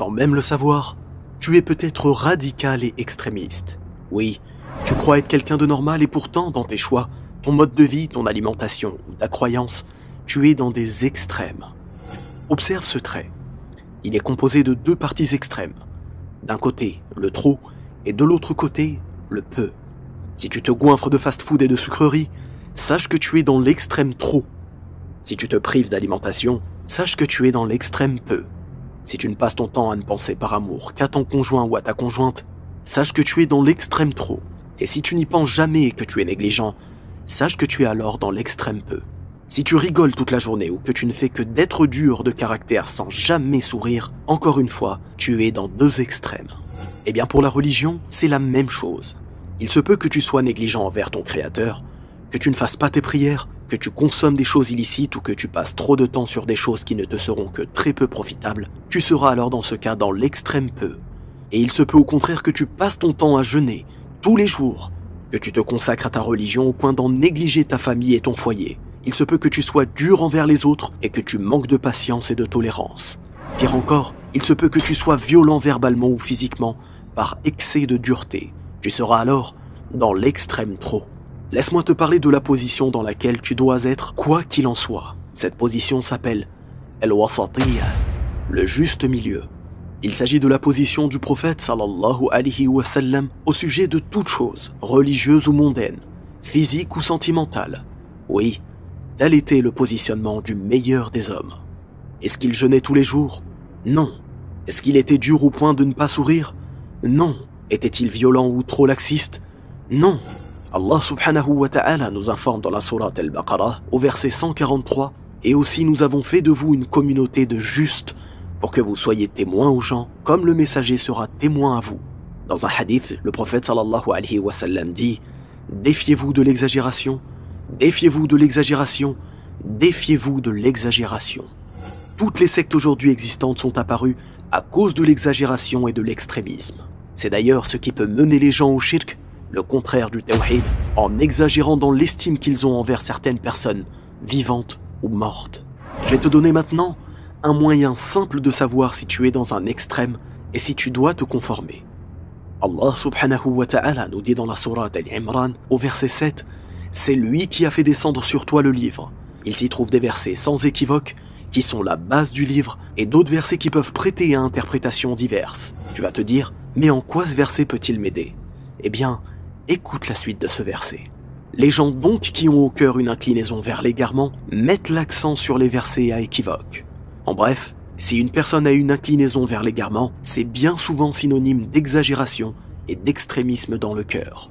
Sans même le savoir, tu es peut-être radical et extrémiste. Oui, tu crois être quelqu'un de normal et pourtant, dans tes choix, ton mode de vie, ton alimentation ou ta croyance, tu es dans des extrêmes. Observe ce trait. Il est composé de deux parties extrêmes. D'un côté, le trop, et de l'autre côté, le peu. Si tu te goinfres de fast-food et de sucreries, sache que tu es dans l'extrême trop. Si tu te prives d'alimentation, sache que tu es dans l'extrême peu. Si tu ne passes ton temps à ne penser par amour qu'à ton conjoint ou à ta conjointe, sache que tu es dans l'extrême trop. Et si tu n'y penses jamais et que tu es négligent, sache que tu es alors dans l'extrême peu. Si tu rigoles toute la journée ou que tu ne fais que d'être dur de caractère sans jamais sourire, encore une fois, tu es dans deux extrêmes. Eh bien pour la religion, c'est la même chose. Il se peut que tu sois négligent envers ton Créateur, que tu ne fasses pas tes prières, que tu consommes des choses illicites ou que tu passes trop de temps sur des choses qui ne te seront que très peu profitables, tu seras alors dans ce cas dans l'extrême peu. Et il se peut au contraire que tu passes ton temps à jeûner, tous les jours, que tu te consacres à ta religion au point d'en négliger ta famille et ton foyer. Il se peut que tu sois dur envers les autres et que tu manques de patience et de tolérance. Pire encore, il se peut que tu sois violent verbalement ou physiquement par excès de dureté. Tu seras alors dans l'extrême trop. Laisse-moi te parler de la position dans laquelle tu dois être quoi qu'il en soit. Cette position s'appelle El-Wasatiyya, le juste milieu. Il s'agit de la position du prophète sallallahu alayhi wa sallam au sujet de toute chose, religieuse ou mondaine, physique ou sentimentale. Oui, tel était le positionnement du meilleur des hommes. Est-ce qu'il jeûnait tous les jours? Non. Est-ce qu'il était dur au point de ne pas sourire? Non. Était-il violent ou trop laxiste? Non. Allah subhanahu wa ta'ala nous informe dans la sourate Al-Baqarah au verset 143 et aussi nous avons fait de vous une communauté de justes pour que vous soyez témoins aux gens, comme le messager sera témoin à vous. Dans un hadith, le prophète sallallahu alayhi wa sallam dit Défiez-vous de l'exagération, défiez-vous de l'exagération, défiez-vous de l'exagération. Toutes les sectes aujourd'hui existantes sont apparues à cause de l'exagération et de l'extrémisme. C'est d'ailleurs ce qui peut mener les gens au shirk, le contraire du tawhid, en exagérant dans l'estime qu'ils ont envers certaines personnes, vivantes ou mortes. Je vais te donner maintenant un moyen simple de savoir si tu es dans un extrême et si tu dois te conformer. Allah subhanahu wa ta'ala nous dit dans la sourate Al-Imran au verset 7 C'est lui qui a fait descendre sur toi le livre. Il s'y trouve des versets sans équivoque qui sont la base du livre et d'autres versets qui peuvent prêter à interprétations diverses. Tu vas te dire Mais en quoi ce verset peut-il m'aider? Eh bien, écoute la suite de ce verset. Les gens donc qui ont au cœur une inclinaison vers l'égarement mettent l'accent sur les versets à équivoque. En bref, si une personne a une inclinaison vers l'égarement, c'est bien souvent synonyme d'exagération et d'extrémisme dans le cœur.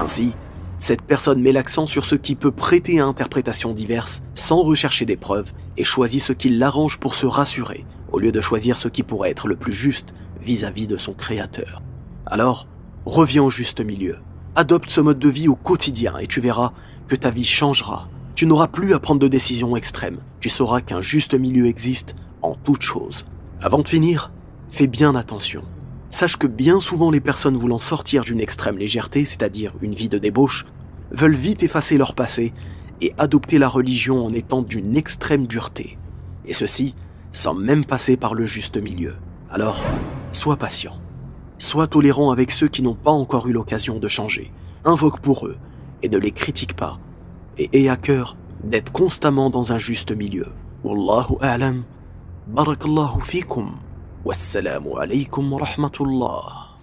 Ainsi, cette personne met l'accent sur ce qui peut prêter à interprétations diverses sans rechercher des preuves et choisit ce qui l'arrange pour se rassurer, au lieu de choisir ce qui pourrait être le plus juste vis-à-vis de son créateur. Alors, reviens au juste milieu. Adopte ce mode de vie au quotidien et tu verras que ta vie changera tu n'auras plus à prendre de décisions extrêmes. Tu sauras qu'un juste milieu existe en toute chose. Avant de finir, fais bien attention. Sache que bien souvent les personnes voulant sortir d'une extrême légèreté, c'est-à-dire une vie de débauche, veulent vite effacer leur passé et adopter la religion en étant d'une extrême dureté. Et ceci sans même passer par le juste milieu. Alors, sois patient. Sois tolérant avec ceux qui n'ont pas encore eu l'occasion de changer. Invoque pour eux et ne les critique pas et aie à cœur d'être constamment dans un juste milieu. Wallahu a'lam. Barakallahu fikum. Wassalamu alaykum wa rahmatullah.